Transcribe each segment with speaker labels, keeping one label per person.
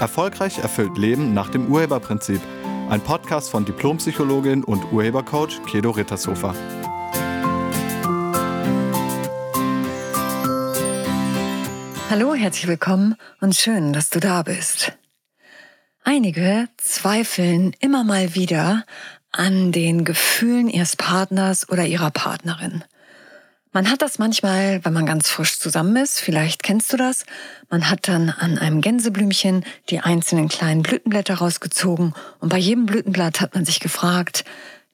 Speaker 1: Erfolgreich erfüllt Leben nach dem Urheberprinzip. Ein Podcast von Diplompsychologin und Urhebercoach Kedo Rittershofer.
Speaker 2: Hallo, herzlich willkommen und schön, dass du da bist. Einige zweifeln immer mal wieder an den Gefühlen ihres Partners oder ihrer Partnerin. Man hat das manchmal, wenn man ganz frisch zusammen ist, vielleicht kennst du das, man hat dann an einem Gänseblümchen die einzelnen kleinen Blütenblätter rausgezogen und bei jedem Blütenblatt hat man sich gefragt,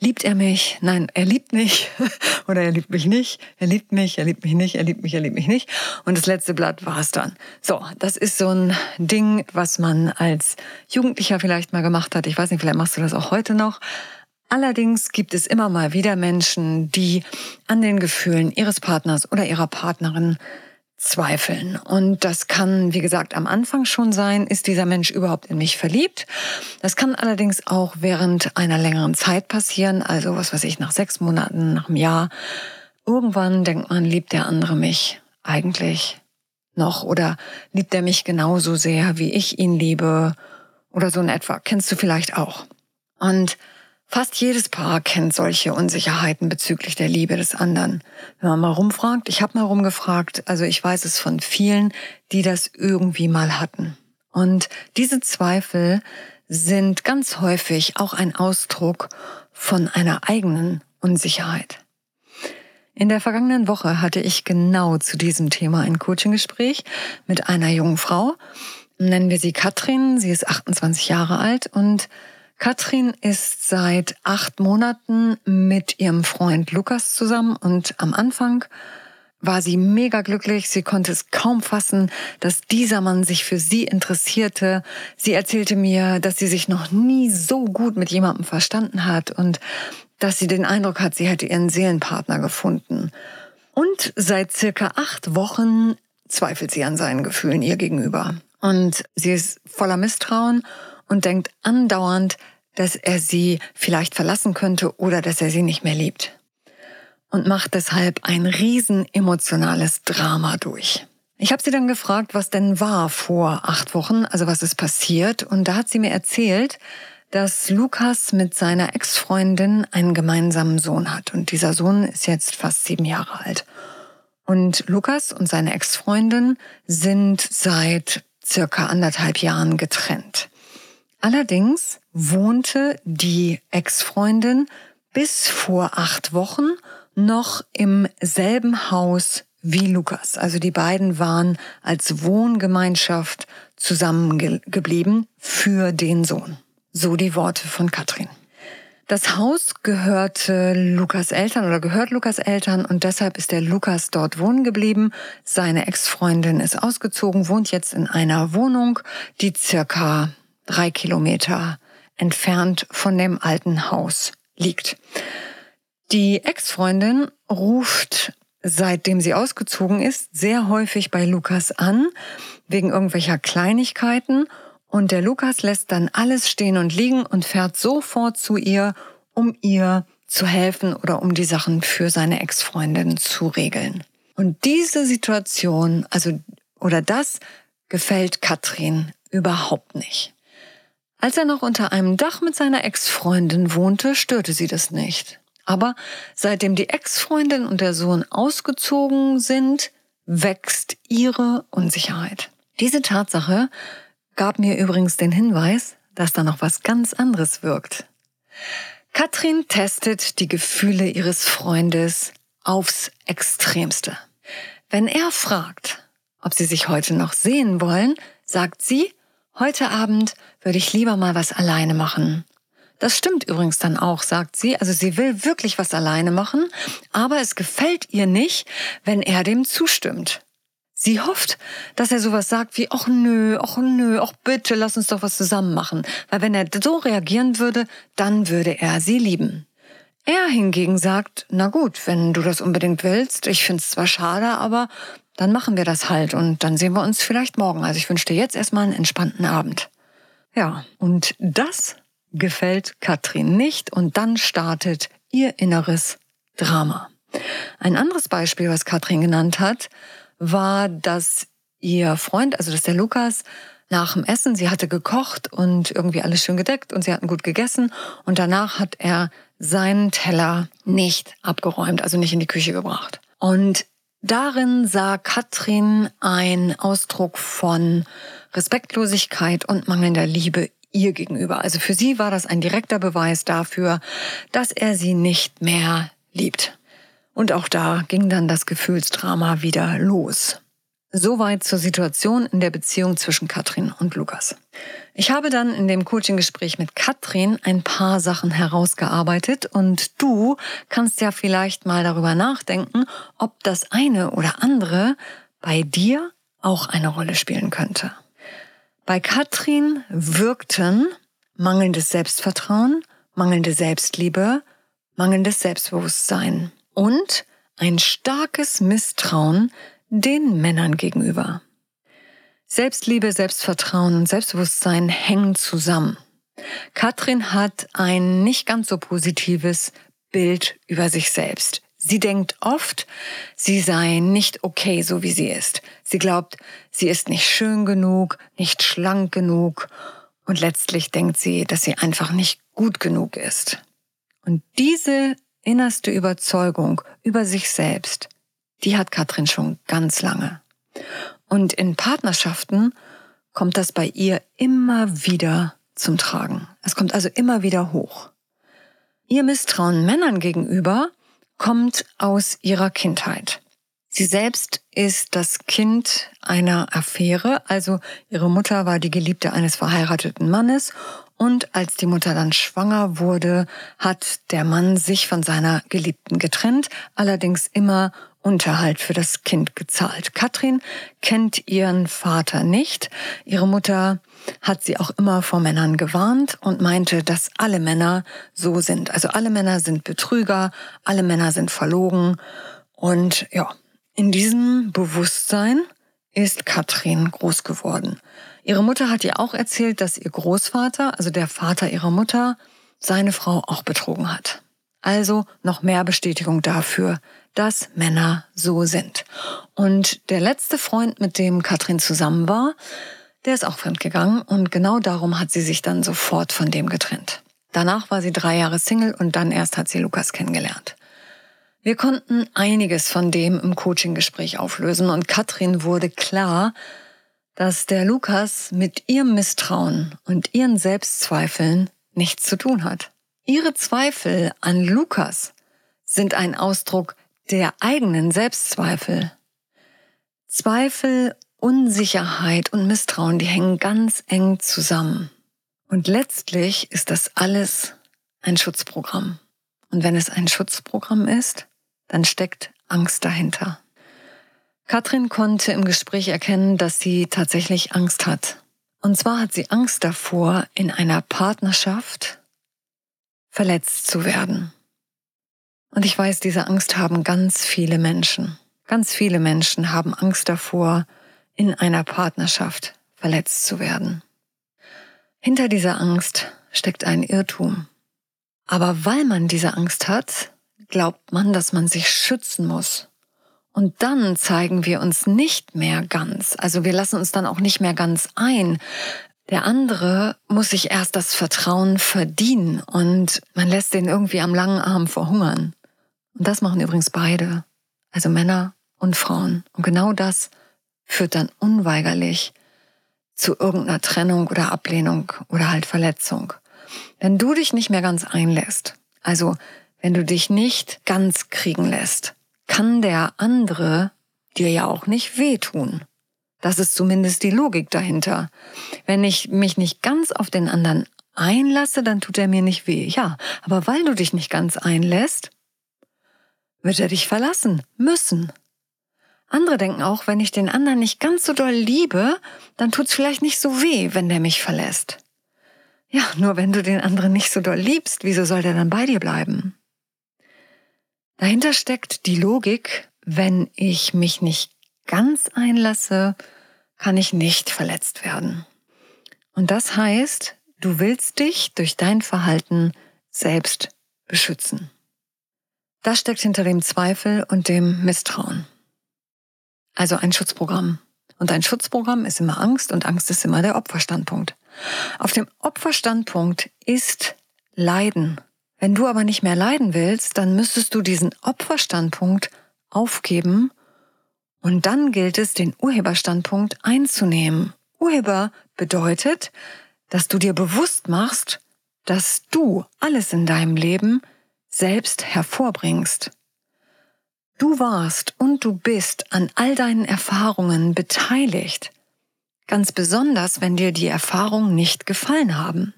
Speaker 2: liebt er mich? Nein, er liebt mich oder er liebt mich nicht, er liebt mich, er liebt mich nicht, er liebt mich, er liebt mich nicht und das letzte Blatt war es dann. So, das ist so ein Ding, was man als Jugendlicher vielleicht mal gemacht hat. Ich weiß nicht, vielleicht machst du das auch heute noch. Allerdings gibt es immer mal wieder Menschen, die an den Gefühlen ihres Partners oder ihrer Partnerin zweifeln. Und das kann, wie gesagt, am Anfang schon sein, ist dieser Mensch überhaupt in mich verliebt. Das kann allerdings auch während einer längeren Zeit passieren, also was weiß ich, nach sechs Monaten, nach einem Jahr. Irgendwann denkt man, liebt der andere mich eigentlich noch oder liebt er mich genauso sehr, wie ich ihn liebe oder so in etwa. Kennst du vielleicht auch. Und Fast jedes Paar kennt solche Unsicherheiten bezüglich der Liebe des anderen. Wenn man mal rumfragt, ich habe mal rumgefragt, also ich weiß es von vielen, die das irgendwie mal hatten. Und diese Zweifel sind ganz häufig auch ein Ausdruck von einer eigenen Unsicherheit. In der vergangenen Woche hatte ich genau zu diesem Thema ein Coaching-Gespräch mit einer jungen Frau. Nennen wir sie Katrin. Sie ist 28 Jahre alt und Katrin ist seit acht Monaten mit ihrem Freund Lukas zusammen und am Anfang war sie mega glücklich. Sie konnte es kaum fassen, dass dieser Mann sich für sie interessierte. Sie erzählte mir, dass sie sich noch nie so gut mit jemandem verstanden hat und dass sie den Eindruck hat, sie hätte ihren Seelenpartner gefunden. Und seit circa acht Wochen zweifelt sie an seinen Gefühlen ihr gegenüber. Und sie ist voller Misstrauen und denkt andauernd, dass er sie vielleicht verlassen könnte oder dass er sie nicht mehr liebt. Und macht deshalb ein riesen emotionales Drama durch. Ich habe sie dann gefragt, was denn war vor acht Wochen, also was ist passiert. Und da hat sie mir erzählt, dass Lukas mit seiner Ex-Freundin einen gemeinsamen Sohn hat. Und dieser Sohn ist jetzt fast sieben Jahre alt. Und Lukas und seine Ex-Freundin sind seit circa anderthalb Jahren getrennt. Allerdings wohnte die Ex-Freundin bis vor acht Wochen noch im selben Haus wie Lukas. Also die beiden waren als Wohngemeinschaft zusammengeblieben für den Sohn. So die Worte von Katrin. Das Haus gehörte Lukas Eltern oder gehört Lukas Eltern und deshalb ist der Lukas dort wohnen geblieben. Seine Ex-Freundin ist ausgezogen, wohnt jetzt in einer Wohnung, die circa drei Kilometer entfernt von dem alten Haus liegt. Die Ex-Freundin ruft, seitdem sie ausgezogen ist, sehr häufig bei Lukas an, wegen irgendwelcher Kleinigkeiten. Und der Lukas lässt dann alles stehen und liegen und fährt sofort zu ihr, um ihr zu helfen oder um die Sachen für seine Ex-Freundin zu regeln. Und diese Situation, also, oder das gefällt Katrin überhaupt nicht. Als er noch unter einem Dach mit seiner Ex-Freundin wohnte, störte sie das nicht. Aber seitdem die Ex-Freundin und der Sohn ausgezogen sind, wächst ihre Unsicherheit. Diese Tatsache gab mir übrigens den Hinweis, dass da noch was ganz anderes wirkt. Katrin testet die Gefühle ihres Freundes aufs Extremste. Wenn er fragt, ob sie sich heute noch sehen wollen, sagt sie, Heute Abend würde ich lieber mal was alleine machen. Das stimmt übrigens dann auch, sagt sie. Also sie will wirklich was alleine machen, aber es gefällt ihr nicht, wenn er dem zustimmt. Sie hofft, dass er sowas sagt wie, ach nö, ach nö, ach bitte, lass uns doch was zusammen machen. Weil wenn er so reagieren würde, dann würde er sie lieben. Er hingegen sagt, na gut, wenn du das unbedingt willst, ich find's zwar schade, aber dann machen wir das halt und dann sehen wir uns vielleicht morgen. Also ich wünsche dir jetzt erstmal einen entspannten Abend. Ja, und das gefällt Katrin nicht und dann startet ihr inneres Drama. Ein anderes Beispiel, was Katrin genannt hat, war, dass ihr Freund, also dass der Lukas, nach dem Essen. Sie hatte gekocht und irgendwie alles schön gedeckt und sie hatten gut gegessen. Und danach hat er seinen Teller nicht abgeräumt, also nicht in die Küche gebracht. Und darin sah Katrin ein Ausdruck von Respektlosigkeit und mangelnder Liebe ihr gegenüber. Also für sie war das ein direkter Beweis dafür, dass er sie nicht mehr liebt. Und auch da ging dann das Gefühlsdrama wieder los. Soweit zur Situation in der Beziehung zwischen Katrin und Lukas. Ich habe dann in dem Coaching-Gespräch mit Katrin ein paar Sachen herausgearbeitet und du kannst ja vielleicht mal darüber nachdenken, ob das eine oder andere bei dir auch eine Rolle spielen könnte. Bei Katrin wirkten mangelndes Selbstvertrauen, mangelnde Selbstliebe, mangelndes Selbstbewusstsein und ein starkes Misstrauen den Männern gegenüber. Selbstliebe, Selbstvertrauen und Selbstbewusstsein hängen zusammen. Katrin hat ein nicht ganz so positives Bild über sich selbst. Sie denkt oft, sie sei nicht okay, so wie sie ist. Sie glaubt, sie ist nicht schön genug, nicht schlank genug und letztlich denkt sie, dass sie einfach nicht gut genug ist. Und diese innerste Überzeugung über sich selbst, die hat Katrin schon ganz lange. Und in Partnerschaften kommt das bei ihr immer wieder zum Tragen. Es kommt also immer wieder hoch. Ihr Misstrauen Männern gegenüber kommt aus ihrer Kindheit. Sie selbst ist das Kind einer Affäre, also ihre Mutter war die Geliebte eines verheirateten Mannes und als die Mutter dann schwanger wurde, hat der Mann sich von seiner Geliebten getrennt, allerdings immer Unterhalt für das Kind gezahlt. Katrin kennt ihren Vater nicht. Ihre Mutter hat sie auch immer vor Männern gewarnt und meinte, dass alle Männer so sind. Also alle Männer sind Betrüger, alle Männer sind verlogen. Und ja, in diesem Bewusstsein ist Katrin groß geworden. Ihre Mutter hat ihr auch erzählt, dass ihr Großvater, also der Vater ihrer Mutter, seine Frau auch betrogen hat. Also noch mehr Bestätigung dafür, dass Männer so sind. Und der letzte Freund, mit dem Katrin zusammen war, der ist auch fremdgegangen und genau darum hat sie sich dann sofort von dem getrennt. Danach war sie drei Jahre Single und dann erst hat sie Lukas kennengelernt. Wir konnten einiges von dem im Coaching-Gespräch auflösen und Katrin wurde klar, dass der Lukas mit ihrem Misstrauen und ihren Selbstzweifeln nichts zu tun hat. Ihre Zweifel an Lukas sind ein Ausdruck der eigenen Selbstzweifel. Zweifel, Unsicherheit und Misstrauen, die hängen ganz eng zusammen. Und letztlich ist das alles ein Schutzprogramm. Und wenn es ein Schutzprogramm ist, dann steckt Angst dahinter. Katrin konnte im Gespräch erkennen, dass sie tatsächlich Angst hat. Und zwar hat sie Angst davor, in einer Partnerschaft verletzt zu werden. Und ich weiß, diese Angst haben ganz viele Menschen. Ganz viele Menschen haben Angst davor, in einer Partnerschaft verletzt zu werden. Hinter dieser Angst steckt ein Irrtum. Aber weil man diese Angst hat, glaubt man, dass man sich schützen muss. Und dann zeigen wir uns nicht mehr ganz. Also wir lassen uns dann auch nicht mehr ganz ein. Der andere muss sich erst das Vertrauen verdienen und man lässt den irgendwie am langen Arm verhungern. Und das machen übrigens beide, also Männer und Frauen. Und genau das führt dann unweigerlich zu irgendeiner Trennung oder Ablehnung oder halt Verletzung. Wenn du dich nicht mehr ganz einlässt, also wenn du dich nicht ganz kriegen lässt, kann der andere dir ja auch nicht wehtun. Das ist zumindest die Logik dahinter. Wenn ich mich nicht ganz auf den anderen einlasse, dann tut er mir nicht weh. Ja, aber weil du dich nicht ganz einlässt, wird er dich verlassen müssen. Andere denken auch, wenn ich den anderen nicht ganz so doll liebe, dann tut's vielleicht nicht so weh, wenn der mich verlässt. Ja, nur wenn du den anderen nicht so doll liebst, wieso soll der dann bei dir bleiben? Dahinter steckt die Logik, wenn ich mich nicht ganz einlasse, kann ich nicht verletzt werden. Und das heißt, du willst dich durch dein Verhalten selbst beschützen. Das steckt hinter dem Zweifel und dem Misstrauen. Also ein Schutzprogramm. Und dein Schutzprogramm ist immer Angst und Angst ist immer der Opferstandpunkt. Auf dem Opferstandpunkt ist Leiden. Wenn du aber nicht mehr leiden willst, dann müsstest du diesen Opferstandpunkt aufgeben und dann gilt es, den Urheberstandpunkt einzunehmen. Urheber bedeutet, dass du dir bewusst machst, dass du alles in deinem Leben selbst hervorbringst. Du warst und du bist an all deinen Erfahrungen beteiligt. Ganz besonders, wenn dir die Erfahrungen nicht gefallen haben.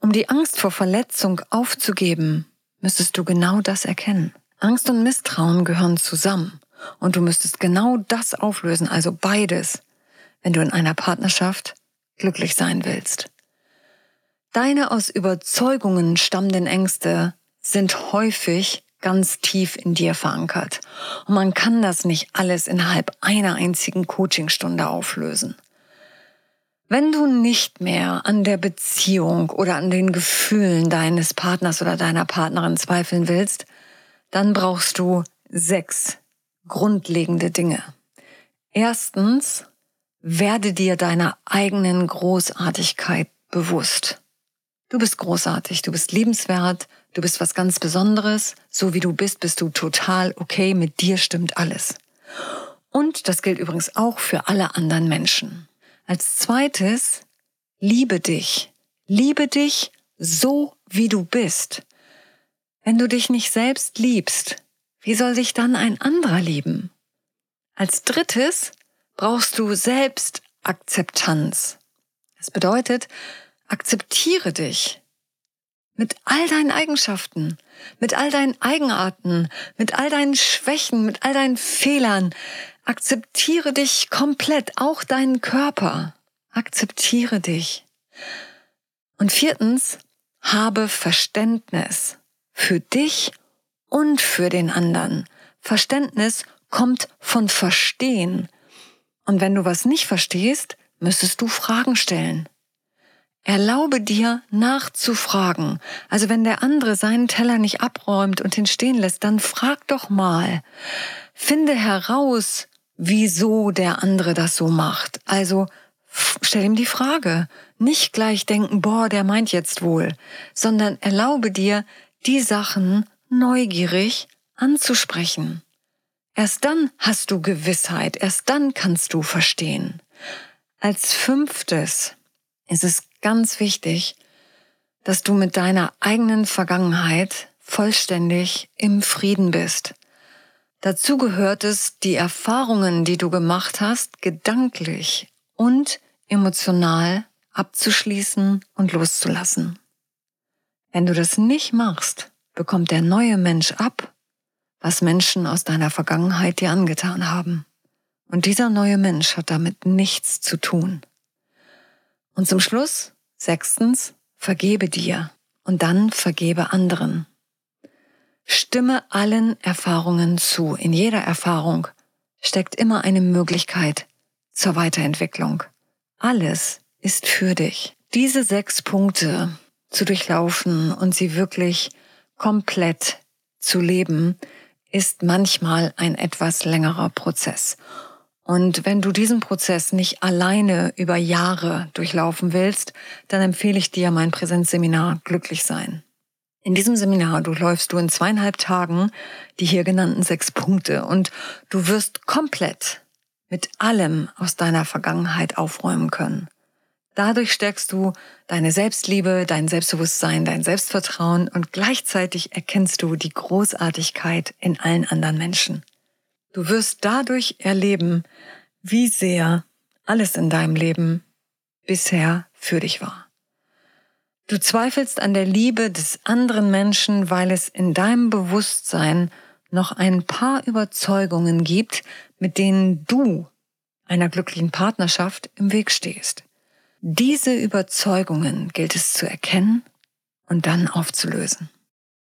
Speaker 2: Um die Angst vor Verletzung aufzugeben, müsstest du genau das erkennen. Angst und Misstrauen gehören zusammen. Und du müsstest genau das auflösen, also beides, wenn du in einer Partnerschaft glücklich sein willst. Deine aus Überzeugungen stammenden Ängste sind häufig ganz tief in dir verankert. Und man kann das nicht alles innerhalb einer einzigen Coachingstunde auflösen. Wenn du nicht mehr an der Beziehung oder an den Gefühlen deines Partners oder deiner Partnerin zweifeln willst, dann brauchst du sechs grundlegende Dinge. Erstens, werde dir deiner eigenen Großartigkeit bewusst. Du bist großartig, du bist liebenswert, du bist was ganz Besonderes, so wie du bist, bist du total okay, mit dir stimmt alles. Und das gilt übrigens auch für alle anderen Menschen. Als zweites, liebe dich. Liebe dich so, wie du bist. Wenn du dich nicht selbst liebst, wie soll dich dann ein anderer lieben? Als drittes brauchst du Selbstakzeptanz. Das bedeutet, Akzeptiere dich mit all deinen Eigenschaften, mit all deinen Eigenarten, mit all deinen Schwächen, mit all deinen Fehlern. Akzeptiere dich komplett, auch deinen Körper. Akzeptiere dich. Und viertens, habe Verständnis für dich und für den anderen. Verständnis kommt von Verstehen. Und wenn du was nicht verstehst, müsstest du Fragen stellen. Erlaube dir nachzufragen. Also wenn der andere seinen Teller nicht abräumt und ihn stehen lässt, dann frag doch mal. Finde heraus, wieso der andere das so macht. Also stell ihm die Frage. Nicht gleich denken, boah, der meint jetzt wohl, sondern erlaube dir, die Sachen neugierig anzusprechen. Erst dann hast du Gewissheit, erst dann kannst du verstehen. Als fünftes ist es ganz wichtig, dass du mit deiner eigenen Vergangenheit vollständig im Frieden bist. Dazu gehört es, die Erfahrungen, die du gemacht hast, gedanklich und emotional abzuschließen und loszulassen. Wenn du das nicht machst, bekommt der neue Mensch ab, was Menschen aus deiner Vergangenheit dir angetan haben. Und dieser neue Mensch hat damit nichts zu tun. Und zum Schluss Sechstens, vergebe dir und dann vergebe anderen. Stimme allen Erfahrungen zu. In jeder Erfahrung steckt immer eine Möglichkeit zur Weiterentwicklung. Alles ist für dich. Diese sechs Punkte zu durchlaufen und sie wirklich komplett zu leben, ist manchmal ein etwas längerer Prozess. Und wenn du diesen Prozess nicht alleine über Jahre durchlaufen willst, dann empfehle ich dir mein Präsenzseminar Glücklich sein. In diesem Seminar durchläufst du in zweieinhalb Tagen die hier genannten sechs Punkte und du wirst komplett mit allem aus deiner Vergangenheit aufräumen können. Dadurch stärkst du deine Selbstliebe, dein Selbstbewusstsein, dein Selbstvertrauen und gleichzeitig erkennst du die Großartigkeit in allen anderen Menschen. Du wirst dadurch erleben, wie sehr alles in deinem Leben bisher für dich war. Du zweifelst an der Liebe des anderen Menschen, weil es in deinem Bewusstsein noch ein paar Überzeugungen gibt, mit denen du einer glücklichen Partnerschaft im Weg stehst. Diese Überzeugungen gilt es zu erkennen und dann aufzulösen.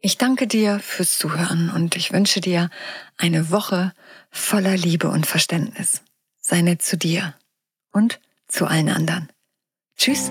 Speaker 2: Ich danke dir fürs Zuhören und ich wünsche dir eine Woche voller Liebe und Verständnis. Sei nett zu dir und zu allen anderen. Tschüss.